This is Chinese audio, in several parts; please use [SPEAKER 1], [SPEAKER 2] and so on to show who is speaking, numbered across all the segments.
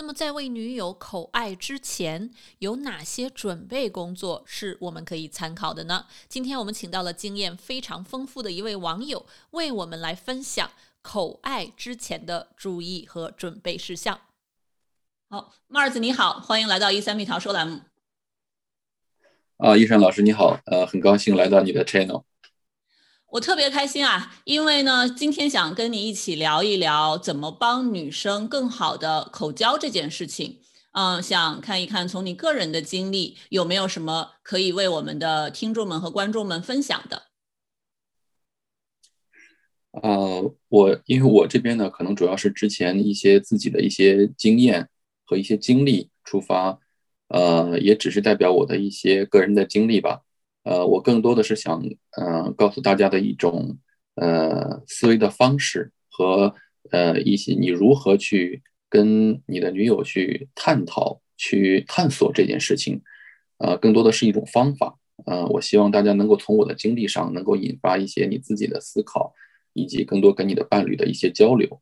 [SPEAKER 1] 那么，在为女友口爱之前，有哪些准备工作是我们可以参考的呢？今天我们请到了经验非常丰富的一位网友，为我们来分享口爱之前的注意和准备事项。好，Mars 你好，欢迎来到一三蜜桃说栏目。
[SPEAKER 2] 啊，医生老师你好，呃，很高兴来到你的 channel。
[SPEAKER 1] 我特别开心啊，因为呢，今天想跟你一起聊一聊怎么帮女生更好的口交这件事情。嗯，想看一看从你个人的经历有没有什么可以为我们的听众们和观众们分享的。
[SPEAKER 2] 呃，我因为我这边呢，可能主要是之前一些自己的一些经验和一些经历出发，呃，也只是代表我的一些个人的经历吧。呃，我更多的是想，呃，告诉大家的一种，呃，思维的方式和，呃，一些你如何去跟你的女友去探讨、去探索这件事情，呃，更多的是一种方法。呃，我希望大家能够从我的经历上，能够引发一些你自己的思考，以及更多跟你的伴侣的一些交流。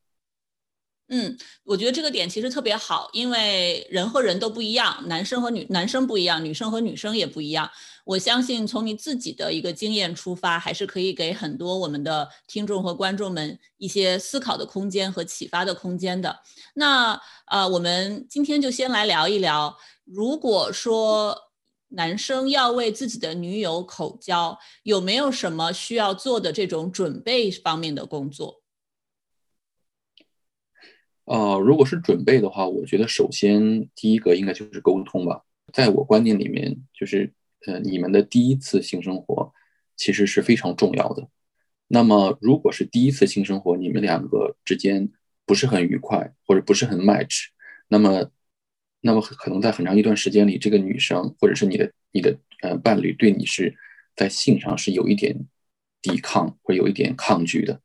[SPEAKER 1] 嗯，我觉得这个点其实特别好，因为人和人都不一样，男生和女男生不一样，女生和女生也不一样。我相信从你自己的一个经验出发，还是可以给很多我们的听众和观众们一些思考的空间和启发的空间的。那呃，我们今天就先来聊一聊，如果说男生要为自己的女友口交，有没有什么需要做的这种准备方面的工作？
[SPEAKER 2] 呃，如果是准备的话，我觉得首先第一个应该就是沟通吧。在我观念里面，就是呃，你们的第一次性生活其实是非常重要的。那么，如果是第一次性生活，你们两个之间不是很愉快，或者不是很 match，那么，那么可能在很长一段时间里，这个女生或者是你的你的呃伴侣对你是在性上是有一点抵抗，会有一点抗拒的。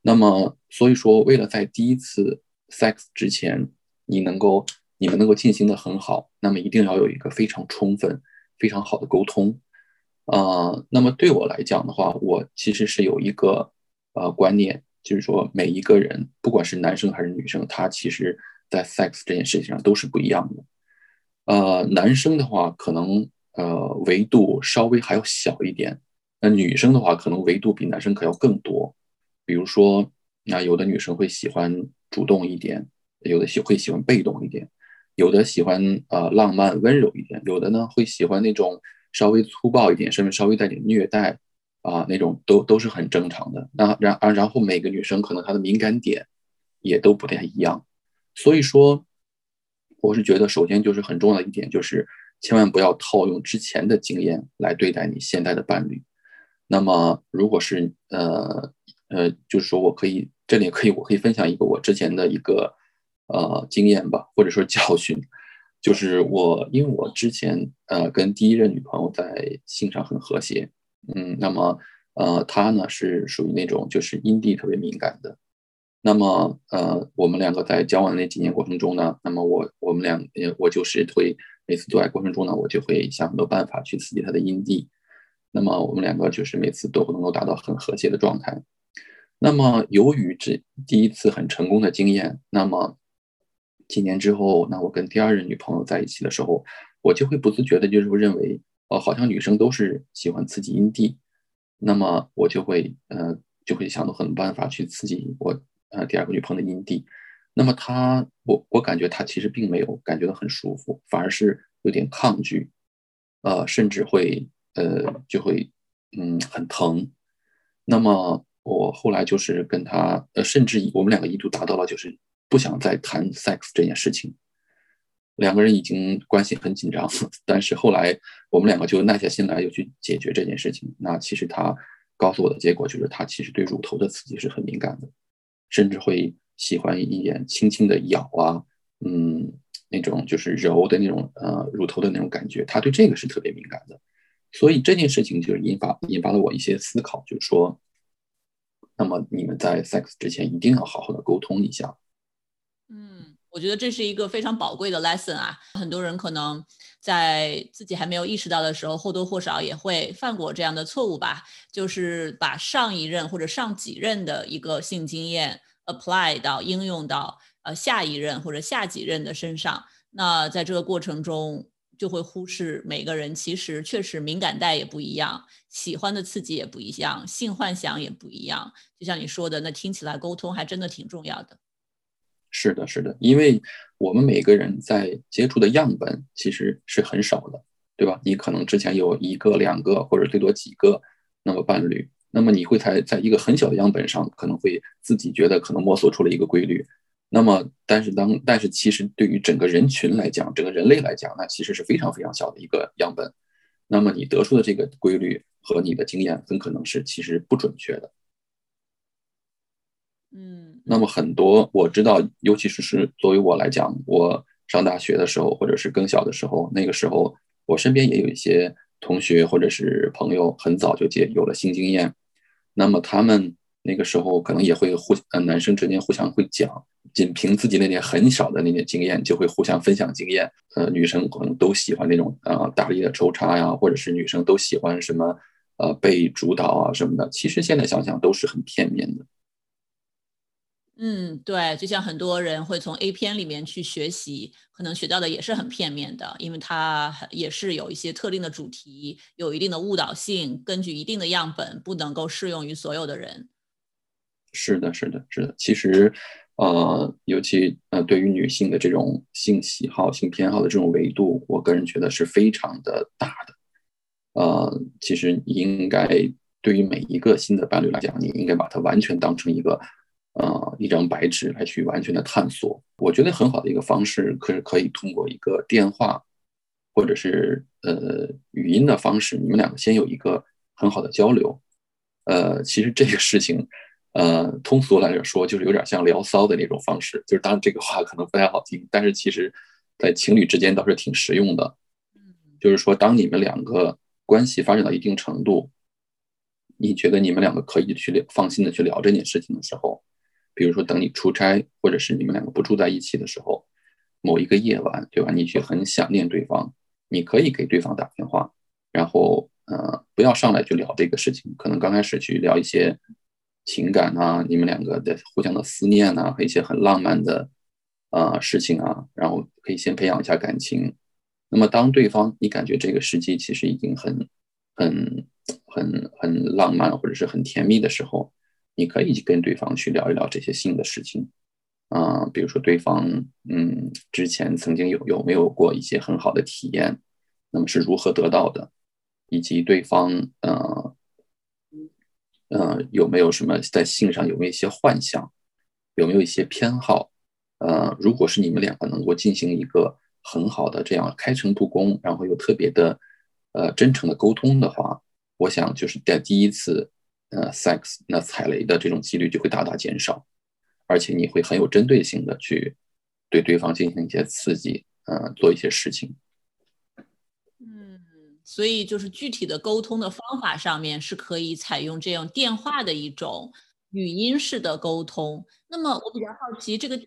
[SPEAKER 2] 那么，所以说，为了在第一次 sex 之前，你能够你们能够进行的很好，那么一定要有一个非常充分、非常好的沟通。呃，那么对我来讲的话，我其实是有一个呃观念，就是说每一个人，不管是男生还是女生，他其实在 sex 这件事情上都是不一样的。呃，男生的话可能呃维度稍微还要小一点，那女生的话可能维度比男生可要更多。比如说，那有的女生会喜欢。主动一点，有的喜会喜欢被动一点，有的喜欢呃浪漫温柔一点，有的呢会喜欢那种稍微粗暴一点，甚至稍微带点虐待啊那种都都是很正常的。那然而然后每个女生可能她的敏感点也都不太一样，所以说我是觉得首先就是很重要的一点就是千万不要套用之前的经验来对待你现在的伴侣。那么如果是呃呃就是说我可以。这里可以，我可以分享一个我之前的一个呃经验吧，或者说教训，就是我因为我之前呃跟第一任女朋友在性上很和谐，嗯，那么呃她呢是属于那种就是阴蒂特别敏感的，那么呃我们两个在交往的那几年过程中呢，那么我我们两我就是会每次做爱过程中呢，我就会想很多办法去刺激她的阴蒂，那么我们两个就是每次都能够达到很和谐的状态。那么，由于这第一次很成功的经验，那么几年之后，那我跟第二任女朋友在一起的时候，我就会不自觉的，就是认为，哦，好像女生都是喜欢刺激阴蒂，那么我就会，呃，就会想到很多办法去刺激我，呃，第二个女朋友的阴蒂。那么她，我我感觉她其实并没有感觉到很舒服，反而是有点抗拒，呃，甚至会，呃，就会，嗯，很疼。那么。我后来就是跟他，呃，甚至我们两个一度达到了就是不想再谈 sex 这件事情。两个人已经关系很紧张，但是后来我们两个就耐下心来，又去解决这件事情。那其实他告诉我的结果就是，他其实对乳头的刺激是很敏感的，甚至会喜欢一点轻轻的咬啊，嗯，那种就是揉的那种呃乳头的那种感觉，他对这个是特别敏感的。所以这件事情就是引发引发了我一些思考，就是说，那么你们在 sex 之前一定要好好的沟通一下。
[SPEAKER 1] 嗯，我觉得这是一个非常宝贵的 lesson 啊，很多人可能在自己还没有意识到的时候，或多或少也会犯过这样的错误吧，就是把上一任或者上几任的一个性经验 apply 到应用到呃下一任或者下几任的身上，那在这个过程中。就会忽视每个人其实确实敏感带也不一样，喜欢的刺激也不一样，性幻想也不一样。就像你说的，那听起来沟通还真的挺重要的。
[SPEAKER 2] 是的，是的，因为我们每个人在接触的样本其实是很少的，对吧？你可能之前有一个、两个或者最多几个那么伴侣，那么你会在在一个很小的样本上，可能会自己觉得可能摸索出了一个规律。那么，但是当但是其实对于整个人群来讲，整个人类来讲，那其实是非常非常小的一个样本。那么你得出的这个规律和你的经验，很可能是其实不准确的。
[SPEAKER 1] 嗯。
[SPEAKER 2] 那么很多我知道，尤其是是作为我来讲，我上大学的时候，或者是更小的时候，那个时候我身边也有一些同学或者是朋友，很早就接有了性经验。那么他们那个时候可能也会互呃男生之间互相会讲。仅凭自己那点很少的那点经验，就会互相分享经验。呃，女生可能都喜欢那种呃大力的抽插呀，或者是女生都喜欢什么呃被主导啊什么的。其实现在想想都是很片面的。
[SPEAKER 1] 嗯，对，就像很多人会从 A 片里面去学习，可能学到的也是很片面的，因为它也是有一些特定的主题，有一定的误导性，根据一定的样本，不能够适用于所有的人。
[SPEAKER 2] 是的，是的，是的。其实。呃，尤其呃，对于女性的这种性喜好、性偏好的这种维度，我个人觉得是非常的大的。呃，其实你应该对于每一个新的伴侣来讲，你应该把它完全当成一个呃一张白纸来去完全的探索。我觉得很好的一个方式，可是可以通过一个电话或者是呃语音的方式，你们两个先有一个很好的交流。呃，其实这个事情。呃，通俗来说，就是有点像聊骚的那种方式。就是当然这个话可能不太好听，但是其实，在情侣之间倒是挺实用的。就是说，当你们两个关系发展到一定程度，你觉得你们两个可以去聊放心的去聊这件事情的时候，比如说等你出差，或者是你们两个不住在一起的时候，某一个夜晚，对吧？你去很想念对方，你可以给对方打电话，然后呃，不要上来就聊这个事情，可能刚开始去聊一些。情感啊，你们两个的互相的思念啊，和一些很浪漫的啊事情啊，然后可以先培养一下感情。那么，当对方你感觉这个时机其实已经很、很、很、很浪漫或者是很甜蜜的时候，你可以跟对方去聊一聊这些性的事情啊，比如说对方嗯之前曾经有有没有过一些很好的体验，那么是如何得到的，以及对方呃。呃，有没有什么在性上有没有一些幻想，有没有一些偏好？呃，如果是你们两个能够进行一个很好的这样开诚布公，然后又特别的呃真诚的沟通的话，我想就是在第一次呃 sex 那踩雷的这种几率就会大大减少，而且你会很有针对性的去对对方进行一些刺激，呃，做一些事情。
[SPEAKER 1] 所以，就是具体的沟通的方法上面是可以采用这样电话的一种语音式的沟通。那么，我比较好奇，这个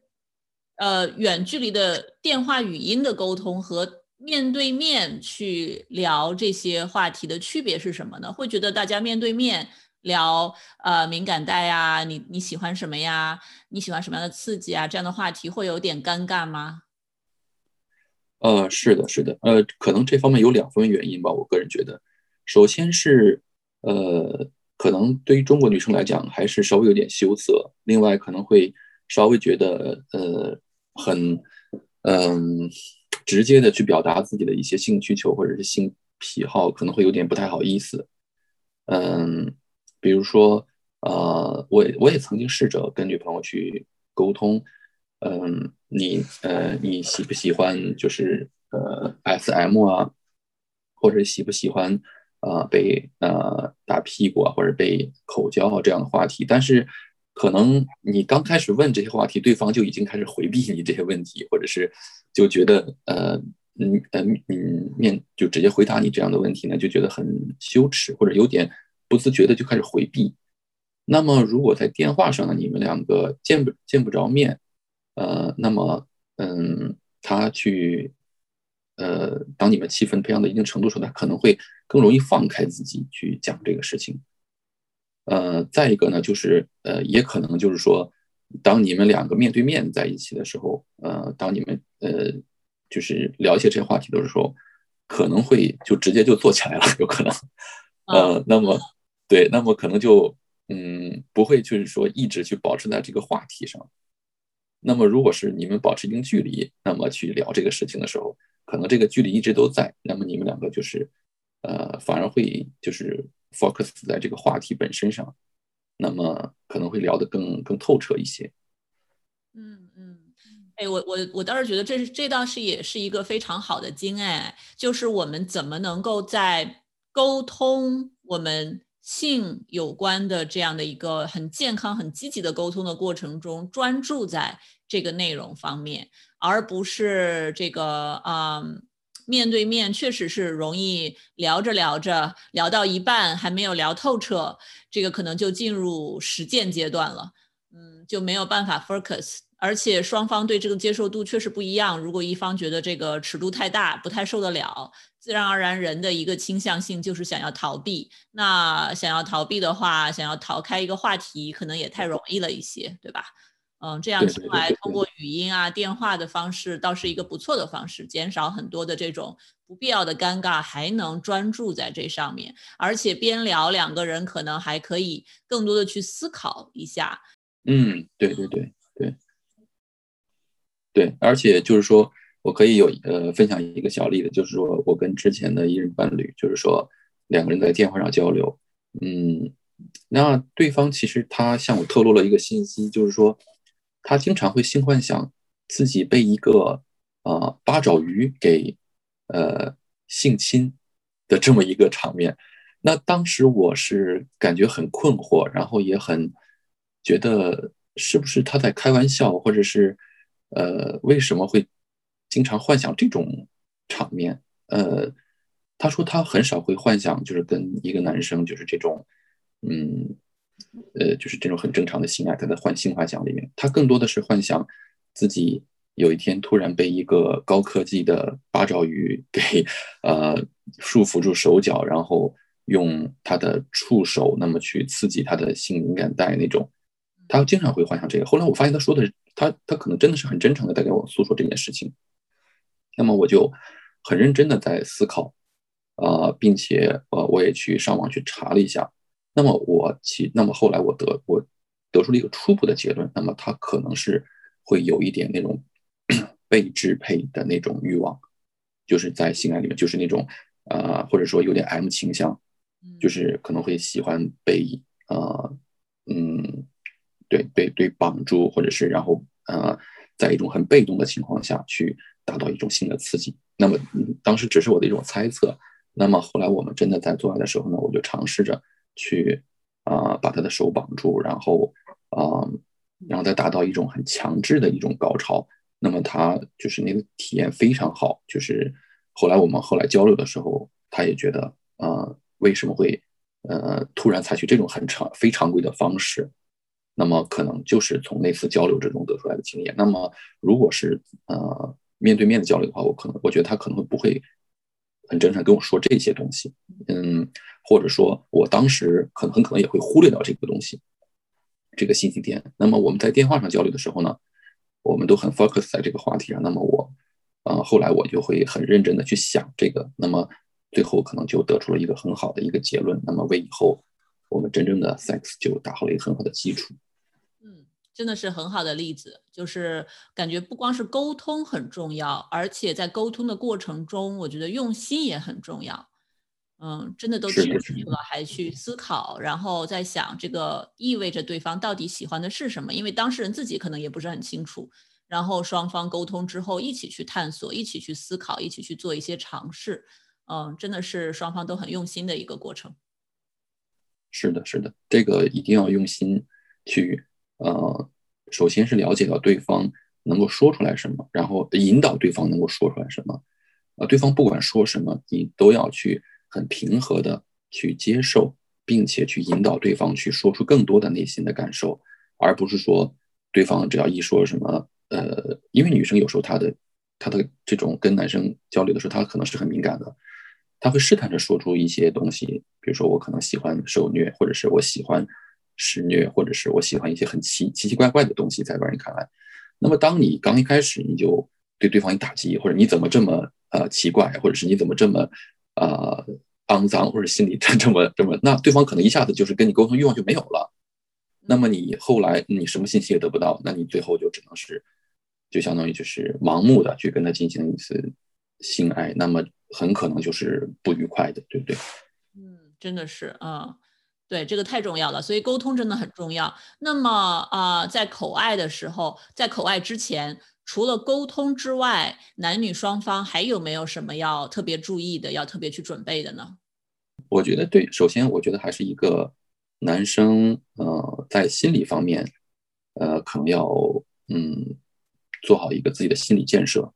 [SPEAKER 1] 呃远距离的电话语音的沟通和面对面去聊这些话题的区别是什么呢？会觉得大家面对面聊呃敏感带呀，你你喜欢什么呀？你喜欢什么样的刺激啊？这样的话题会有点尴尬吗？
[SPEAKER 2] 呃，是的，是的，呃，可能这方面有两方面原因吧。我个人觉得，首先是，呃，可能对于中国女生来讲，还是稍微有点羞涩。另外，可能会稍微觉得，呃，很，嗯，直接的去表达自己的一些性需求或者是性癖好，可能会有点不太好意思。嗯，比如说，呃，我我也曾经试着跟女朋友去沟通。嗯，你呃，你喜不喜欢就是呃 S M 啊，或者喜不喜欢呃被呃打屁股啊，或者被口交啊这样的话题？但是可能你刚开始问这些话题，对方就已经开始回避你这些问题，或者是就觉得呃嗯嗯嗯面就直接回答你这样的问题呢，就觉得很羞耻，或者有点不自觉的就开始回避。那么如果在电话上呢，你们两个见不见不着面，呃，那么嗯，他去呃，当你们气氛培养到一定程度时候，他可能会更容易放开自己去讲这个事情。呃，再一个呢，就是呃，也可能就是说，当你们两个面对面在一起的时候，呃，当你们呃，就是聊一些这些话题的时候，可能会就直接就做起来了，有可能。呃，那么对，那么可能就嗯，不会就是说一直去保持在这个话题上。那么如果是你们保持一定距离，那么去聊这个事情的时候，可能这个距离一直都在，那么你们两个就是呃，反而会就是。focus 在这个话题本身上，那么可能会聊得更更透彻一些。
[SPEAKER 1] 嗯嗯，哎，我我我倒是觉得这是这倒是也是一个非常好的经验，就是我们怎么能够在沟通我们性有关的这样的一个很健康、很积极的沟通的过程中，专注在这个内容方面，而不是这个嗯。面对面确实是容易聊着聊着，聊到一半还没有聊透彻，这个可能就进入实践阶段了，嗯，就没有办法 focus，而且双方对这个接受度确实不一样。如果一方觉得这个尺度太大，不太受得了，自然而然人的一个倾向性就是想要逃避。那想要逃避的话，想要逃开一个话题，可能也太容易了一些，对吧？嗯，这样听来，通过语音啊、电话的方式，倒是一个不错的方式，减少很多的这种不必要的尴尬，还能专注在这上面，而且边聊，两个人可能还可以更多的去思考一下。
[SPEAKER 2] 嗯，对对对对，对，而且就是说我可以有呃分享一个小例子，就是说我跟之前的一任伴侣，就是说两个人在电话上交流，嗯，那对方其实他向我透露了一个信息，就是说。他经常会性幻想自己被一个啊八爪鱼给呃性侵的这么一个场面。那当时我是感觉很困惑，然后也很觉得是不是他在开玩笑，或者是呃为什么会经常幻想这种场面？呃，他说他很少会幻想，就是跟一个男生就是这种嗯。呃，就是这种很正常的性爱，他的幻性幻想里面，他更多的是幻想自己有一天突然被一个高科技的八爪鱼给呃束缚住手脚，然后用他的触手那么去刺激他的性敏感带那种，他经常会幻想这个。后来我发现他说的，他他可能真的是很真诚的在给我诉说这件事情，那么我就很认真的在思考，啊，并且呃，我也去上网去查了一下。那么我其那么后来我得我得出了一个初步的结论，那么他可能是会有一点那种 被支配的那种欲望，就是在性爱里面，就是那种呃或者说有点 M 倾向，就是可能会喜欢被呃嗯对对对绑住，或者是然后呃在一种很被动的情况下去达到一种新的刺激。那么当时只是我的一种猜测，那么后来我们真的在做爱的时候呢，我就尝试着。去啊，把他的手绑住，然后啊，然后再达到一种很强制的一种高潮。那么他就是那个体验非常好。就是后来我们后来交流的时候，他也觉得啊，为什么会呃突然采取这种很常非常规的方式？那么可能就是从那次交流之中得出来的经验。那么如果是呃面对面的交流的话，我可能我觉得他可能不会很真诚跟我说这些东西。嗯。或者说，我当时可能很可能也会忽略掉这个东西，这个信息点。那么我们在电话上交流的时候呢，我们都很 focus 在这个话题上。那么我，呃，后来我就会很认真的去想这个。那么最后可能就得出了一个很好的一个结论。那么为以后我们真正的 sex 就打好了一个很好的基础。
[SPEAKER 1] 嗯，真的是很好的例子，就是感觉不光是沟通很重要，而且在沟通的过程中，我觉得用心也很重要。嗯，真的都听进去了，还去思考，然后在想这个意味着对方到底喜欢的是什么？因为当事人自己可能也不是很清楚。然后双方沟通之后，一起去探索，一起去思考，一起去做一些尝试。嗯，真的是双方都很用心的一个过程。
[SPEAKER 2] 是的，是的，这个一定要用心去。呃，首先是了解到对方能够说出来什么，然后引导对方能够说出来什么。呃，对方不管说什么，你都要去很平和的去接受，并且去引导对方去说出更多的内心的感受，而不是说对方只要一说什么，呃，因为女生有时候她的她的这种跟男生交流的时候，她可能是很敏感的，她会试探着说出一些东西，比如说我可能喜欢受虐，或者是我喜欢施虐，或者是我喜欢一些很奇奇奇怪怪的东西，在外人看来，那么当你刚一开始你就对对方一打击，或者你怎么这么呃奇怪，或者是你怎么这么呃肮脏，或者心里 这么这么，那对方可能一下子就是跟你沟通欲望就没有了。那么你后来你什么信息也得不到，那你最后就只能是就相当于就是盲目的去跟他进行一次性爱，那么很可能就是不愉快的，对不对？
[SPEAKER 1] 嗯，真的是啊，对，这个太重要了，所以沟通真的很重要。那么啊，在口爱的时候，在口爱之前。除了沟通之外，男女双方还有没有什么要特别注意的，要特别去准备的呢？
[SPEAKER 2] 我觉得对，首先我觉得还是一个男生，呃，在心理方面，呃，可能要嗯做好一个自己的心理建设，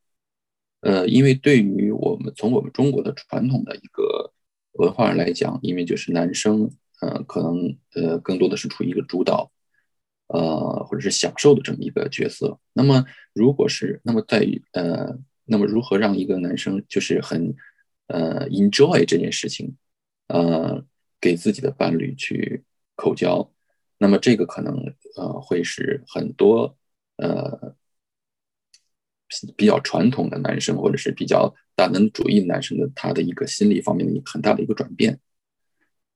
[SPEAKER 2] 呃，因为对于我们从我们中国的传统的一个文化来讲，因为就是男生，呃，可能呃更多的是处于一个主导。呃，或者是享受的这么一个角色。那么，如果是那么在于呃，那么如何让一个男生就是很呃 enjoy 这件事情，呃，给自己的伴侣去口交，那么这个可能呃会是很多呃比较传统的男生或者是比较大男子主义男生的他的一个心理方面的一个很大的一个转变。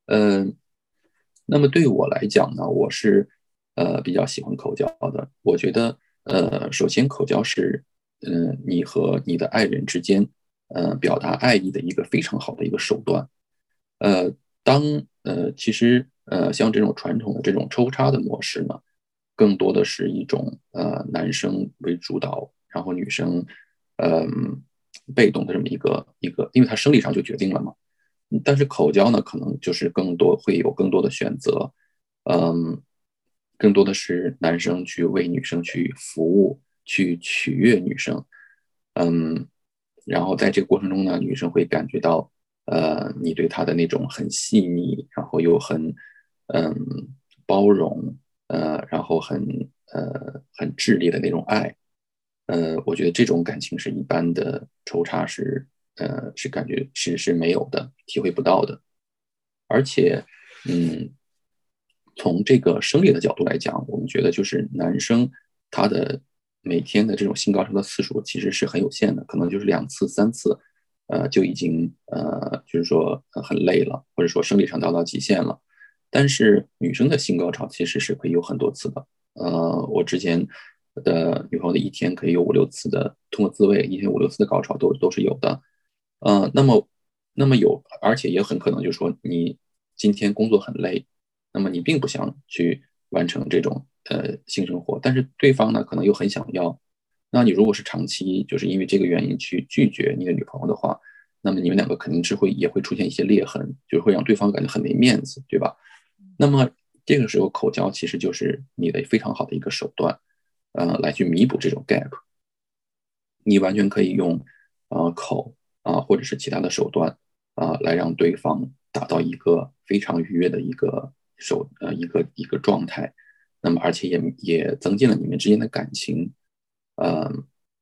[SPEAKER 2] 嗯，那么对我来讲呢，我是。呃，比较喜欢口交的，我觉得，呃，首先口交是，嗯，你和你的爱人之间，呃，表达爱意的一个非常好的一个手段。呃，当，呃，其实，呃，像这种传统的这种抽插的模式呢，更多的是一种，呃，男生为主导，然后女生，嗯，被动的这么一个一个，因为他生理上就决定了嘛。但是口交呢，可能就是更多会有更多的选择，嗯。更多的是男生去为女生去服务，去取悦女生，嗯，然后在这个过程中呢，女生会感觉到，呃，你对她的那种很细腻，然后又很，嗯，包容，呃，然后很，呃，很炽烈的那种爱，呃，我觉得这种感情是一般的抽插是，呃，是感觉是是没有的，体会不到的，而且，嗯。从这个生理的角度来讲，我们觉得就是男生他的每天的这种性高潮的次数其实是很有限的，可能就是两次、三次，呃，就已经呃，就是说很累了，或者说生理上达到极限了。但是女生的性高潮其实是可以有很多次的，呃，我之前的女朋友的一天可以有五六次的，通过自慰一天五六次的高潮都都是有的，呃，那么那么有，而且也很可能就是说你今天工作很累。那么你并不想去完成这种呃性生活，但是对方呢可能又很想要。那你如果是长期就是因为这个原因去拒绝你的女朋友的话，那么你们两个肯定是会也会出现一些裂痕，就会让对方感觉很没面子，对吧？那么这个时候口交其实就是你的非常好的一个手段，呃，来去弥补这种 gap。你完全可以用呃口啊或者是其他的手段啊来让对方达到一个非常愉悦的一个。手呃一个一个状态，那么而且也也增进了你们之间的感情，呃，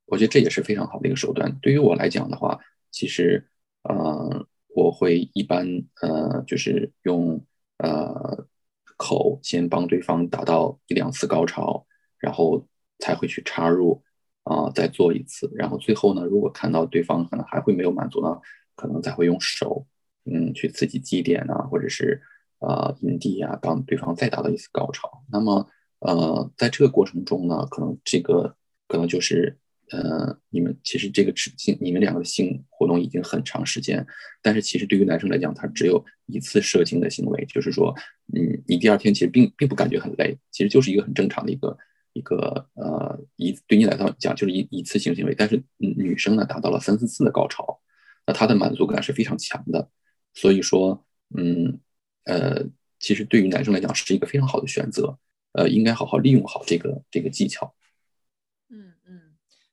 [SPEAKER 2] 我觉得这也是非常好的一个手段。对于我来讲的话，其实呃我会一般呃就是用呃口先帮对方达到一两次高潮，然后才会去插入啊再做一次，然后最后呢，如果看到对方可能还会没有满足呢，可能才会用手嗯去刺激基点啊，或者是。呃，营地呀，帮对方再达到一次高潮。那么，呃，在这个过程中呢，可能这个可能就是，呃，你们其实这个性，你们两个的性活动已经很长时间，但是其实对于男生来讲，他只有一次射精的行为，就是说，嗯，你第二天其实并并不感觉很累，其实就是一个很正常的一个一个呃一对你来讲就是一一次性行为。但是女生呢，达到了三四次的高潮，那她的满足感是非常强的。所以说，嗯。呃，其实对于男生来讲是一个非常好的选择，呃，应该好好利用好这个这个技巧。
[SPEAKER 1] 嗯嗯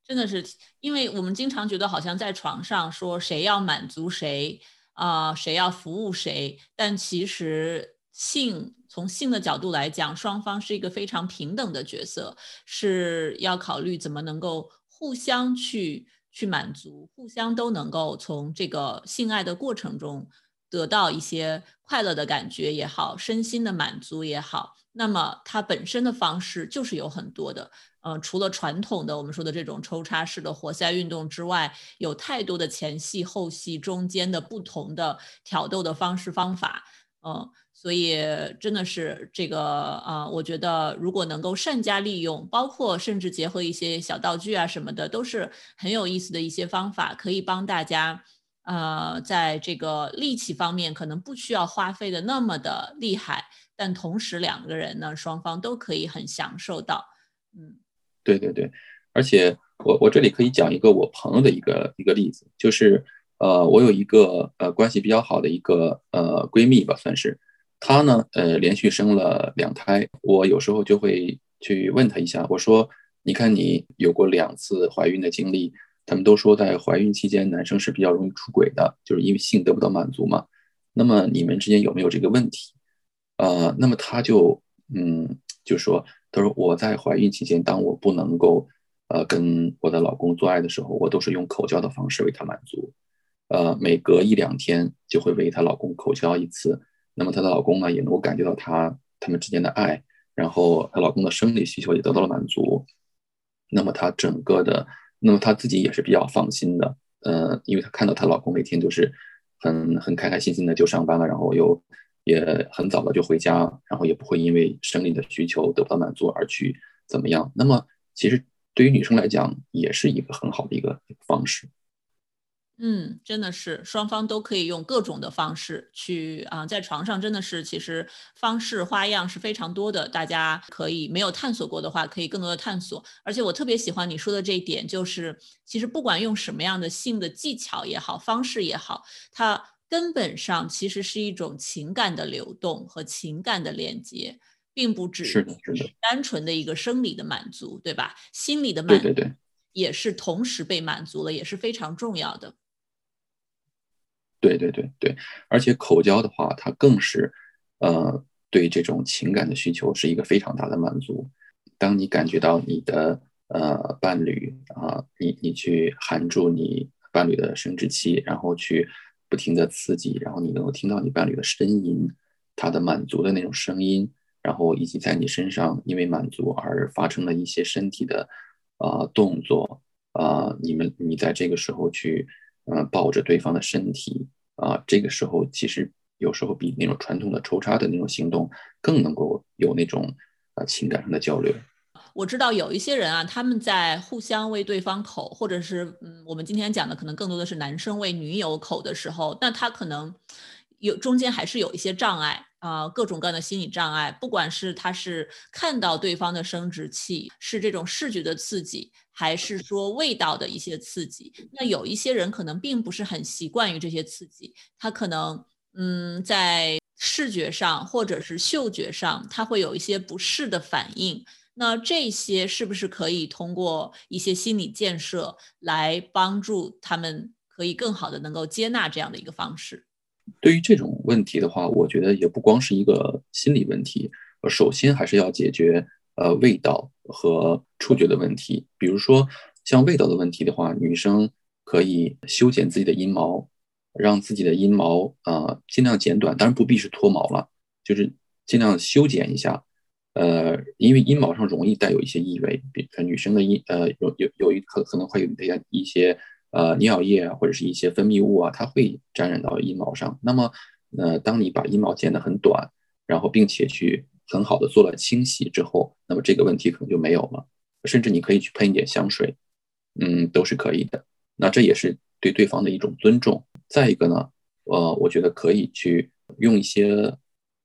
[SPEAKER 1] 真的是，因为我们经常觉得好像在床上说谁要满足谁啊，谁要服务谁，但其实性从性的角度来讲，双方是一个非常平等的角色，是要考虑怎么能够互相去去满足，互相都能够从这个性爱的过程中得到一些快乐的感觉也好，身心的满足也好。那么它本身的方式就是有很多的，嗯，除了传统的我们说的这种抽插式的活塞运动之外，有太多的前戏、后戏中间的不同的挑逗的方式方法，嗯，所以真的是这个啊，我觉得如果能够善加利用，包括甚至结合一些小道具啊什么的，都是很有意思的一些方法，可以帮大家，呃，在这个力气方面可能不需要花费的那么的厉害。但同时，两个人呢，双方都可以很享受到。嗯，
[SPEAKER 2] 对对对，而且我我这里可以讲一个我朋友的一个一个例子，就是呃，我有一个呃关系比较好的一个呃闺蜜吧，算是她呢呃连续生了两胎，我有时候就会去问她一下，我说你看你有过两次怀孕的经历，他们都说在怀孕期间男生是比较容易出轨的，就是因为性得不到满足嘛。那么你们之间有没有这个问题？呃，那么他就嗯，就说，他说我在怀孕期间，当我不能够呃跟我的老公做爱的时候，我都是用口交的方式为他满足，呃，每隔一两天就会为她老公口交一次，那么她的老公呢也能够感觉到她他们之间的爱，然后她老公的生理需求也得到了满足，那么她整个的，那么她自己也是比较放心的，呃，因为她看到她老公每天就是很很开开心心的就上班了，然后又。也很早的就回家，然后也不会因为生理的需求得不到满足而去怎么样。那么，其实对于女生来讲，也是一个很好的一个方式。
[SPEAKER 1] 嗯，真的是双方都可以用各种的方式去啊，在床上真的是其实方式花样是非常多的，大家可以没有探索过的话，可以更多的探索。而且我特别喜欢你说的这一点，就是其实不管用什么样的性的技巧也好，方式也好，它。根本上其实是一种情感的流动和情感的连接，并不只
[SPEAKER 2] 是
[SPEAKER 1] 单纯的一个生理的满足，对吧？心理的满
[SPEAKER 2] 足，对对对，
[SPEAKER 1] 也是同时被满足了，也是非常重要的。
[SPEAKER 2] 对对对对，而且口交的话，它更是呃对这种情感的需求是一个非常大的满足。当你感觉到你的呃伴侣啊，你你去含住你伴侣的生殖器，然后去。不停的刺激，然后你能够听到你伴侣的呻吟，他的满足的那种声音，然后以及在你身上因为满足而发生了一些身体的啊动作啊，你们你在这个时候去嗯抱着对方的身体啊，这个时候其实有时候比那种传统的抽插的那种行动更能够有那种啊情感上的交流。
[SPEAKER 1] 我知道有一些人啊，他们在互相为对方口，或者是嗯，我们今天讲的可能更多的是男生为女友口的时候，那他可能有中间还是有一些障碍啊，各种各样的心理障碍，不管是他是看到对方的生殖器，是这种视觉的刺激，还是说味道的一些刺激，那有一些人可能并不是很习惯于这些刺激，他可能嗯，在视觉上或者是嗅觉上，他会有一些不适的反应。那这些是不是可以通过一些心理建设来帮助他们，可以更好的能够接纳这样的一个方式？
[SPEAKER 2] 对于这种问题的话，我觉得也不光是一个心理问题，首先还是要解决呃味道和触觉的问题。比如说像味道的问题的话，女生可以修剪自己的阴毛，让自己的阴毛啊尽量剪短，当然不必是脱毛了，就是尽量修剪一下。呃，因为阴毛上容易带有一些异味，比如女生的阴，呃，有有有一可可能会有一些一些呃尿液啊，或者是一些分泌物啊，它会沾染到阴毛上。那么，呃，当你把阴毛剪得很短，然后并且去很好的做了清洗之后，那么这个问题可能就没有了。甚至你可以去喷一点香水，嗯，都是可以的。那这也是对对方的一种尊重。再一个呢，呃，我觉得可以去用一些。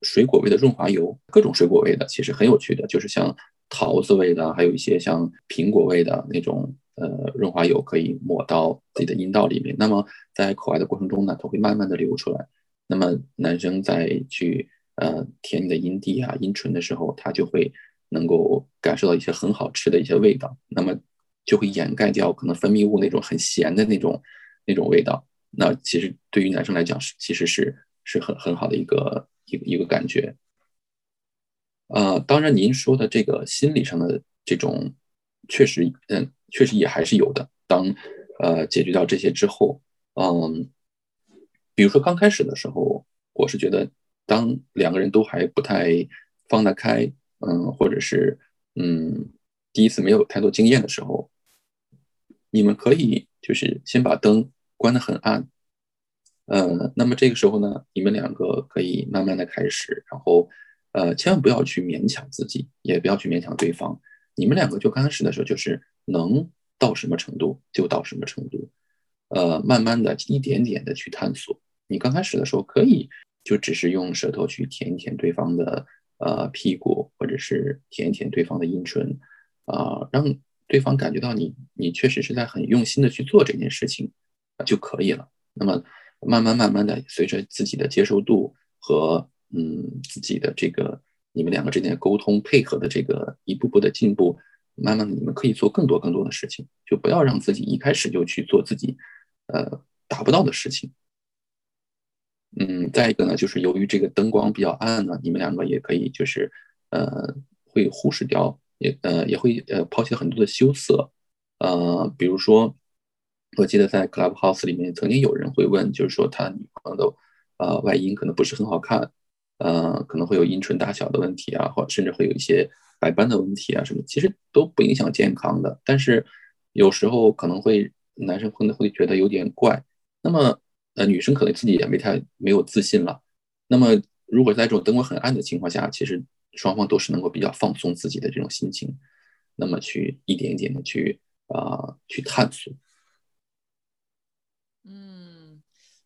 [SPEAKER 2] 水果味的润滑油，各种水果味的，其实很有趣的，就是像桃子味的，还有一些像苹果味的那种呃润滑油，可以抹到自己的阴道里面。那么在口爱的过程中呢，它会慢慢的流出来。那么男生在去呃舔你的阴蒂啊、阴唇的时候，他就会能够感受到一些很好吃的一些味道。那么就会掩盖掉可能分泌物那种很咸的那种那种味道。那其实对于男生来讲是其实是是很很好的一个一个一个感觉。呃，当然您说的这个心理上的这种确实，嗯，确实也还是有的。当呃解决掉这些之后，嗯，比如说刚开始的时候，我是觉得当两个人都还不太放得开，嗯，或者是嗯第一次没有太多经验的时候，你们可以就是先把灯。关得很暗，呃，那么这个时候呢，你们两个可以慢慢的开始，然后，呃，千万不要去勉强自己，也不要去勉强对方。你们两个就刚开始的时候，就是能到什么程度就到什么程度，呃，慢慢的一点点的去探索。你刚开始的时候可以就只是用舌头去舔一舔对方的呃屁股，或者是舔一舔对方的阴唇，啊，让对方感觉到你你确实是在很用心的去做这件事情。就可以了。那么，慢慢慢慢的，随着自己的接受度和嗯自己的这个你们两个之间沟通配合的这个一步步的进步，慢慢的你们可以做更多更多的事情。就不要让自己一开始就去做自己呃达不到的事情。嗯，再一个呢，就是由于这个灯光比较暗呢，你们两个也可以就是呃会忽视掉，也呃也会呃抛弃很多的羞涩，呃，比如说。我记得在 Clubhouse 里面，曾经有人会问，就是说他女朋友的呃外阴可能不是很好看，呃，可能会有阴唇大小的问题啊，或甚至会有一些白斑的问题啊什么，其实都不影响健康的。但是有时候可能会男生可能会觉得有点怪，那么呃女生可能自己也没太没有自信了。那么如果在这种灯光很暗的情况下，其实双方都是能够比较放松自己的这种心情，那么去一点一点的去啊去探索。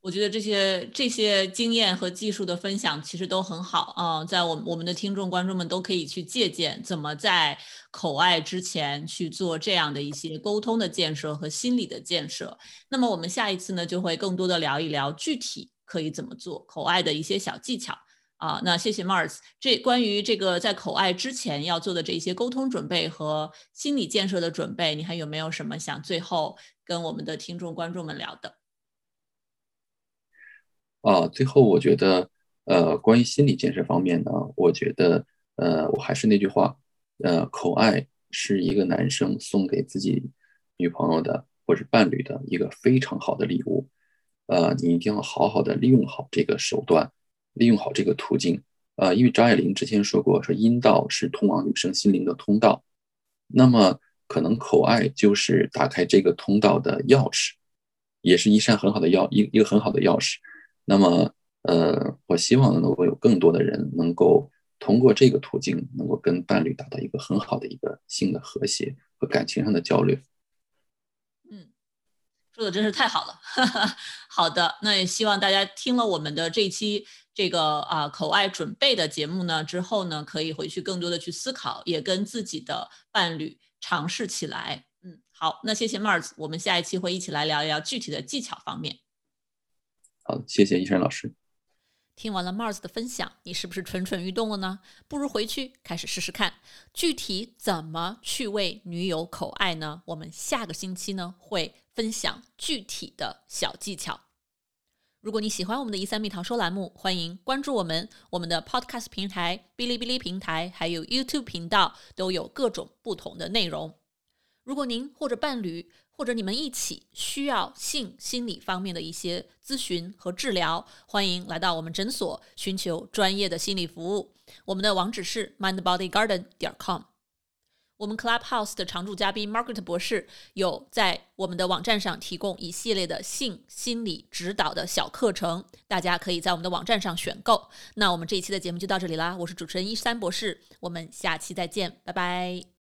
[SPEAKER 1] 我觉得这些这些经验和技术的分享其实都很好啊，在我我们的听众观众们都可以去借鉴，怎么在口爱之前去做这样的一些沟通的建设和心理的建设。那么我们下一次呢，就会更多的聊一聊具体可以怎么做口爱的一些小技巧啊。那谢谢 Mars，这关于这个在口爱之前要做的这些沟通准备和心理建设的准备，你还有没有什么想最后跟我们的听众观众们聊的？
[SPEAKER 2] 啊，最后我觉得，呃，关于心理建设方面呢，我觉得，呃，我还是那句话，呃，口爱是一个男生送给自己女朋友的或者伴侣的一个非常好的礼物，呃，你一定要好好的利用好这个手段，利用好这个途径，呃，因为张爱玲之前说过，说阴道是通往女生心灵的通道，那么可能口爱就是打开这个通道的钥匙，也是一扇很好的钥一一个很好的钥匙。那么，呃，我希望能够有更多的人能够通过这个途径，能够跟伴侣达到一个很好的一个性的和谐和感情上的交流。
[SPEAKER 1] 嗯，说的真是太好了。哈 哈好的，那也希望大家听了我们的这一期这个啊口爱准备的节目呢之后呢，可以回去更多的去思考，也跟自己的伴侣尝试起来。嗯，好，那谢谢 Mars，我们下一期会一起来聊一聊具体的技巧方面。
[SPEAKER 2] 好，谢谢医生老师。
[SPEAKER 1] 听完了 Mars 的分享，你是不是蠢蠢欲动了呢？不如回去开始试试看，具体怎么去为女友口爱呢？我们下个星期呢会分享具体的小技巧。如果你喜欢我们的一三蜜桃说栏目，欢迎关注我们，我们的 Podcast 平台、哔哩哔哩平台还有 YouTube 频道都有各种不同的内容。如果您或者伴侣，或者你们一起需要性心理方面的一些咨询和治疗，欢迎来到我们诊所寻求专业的心理服务。我们的网址是 mindbodygarden 点 com。我们 Clubhouse 的常驻嘉宾 Margaret 博士有在我们的网站上提供一系列的性心理指导的小课程，大家可以在我们的网站上选购。那我们这一期的节目就到这里啦，我是主持人一三博士，我们下期再见，拜拜。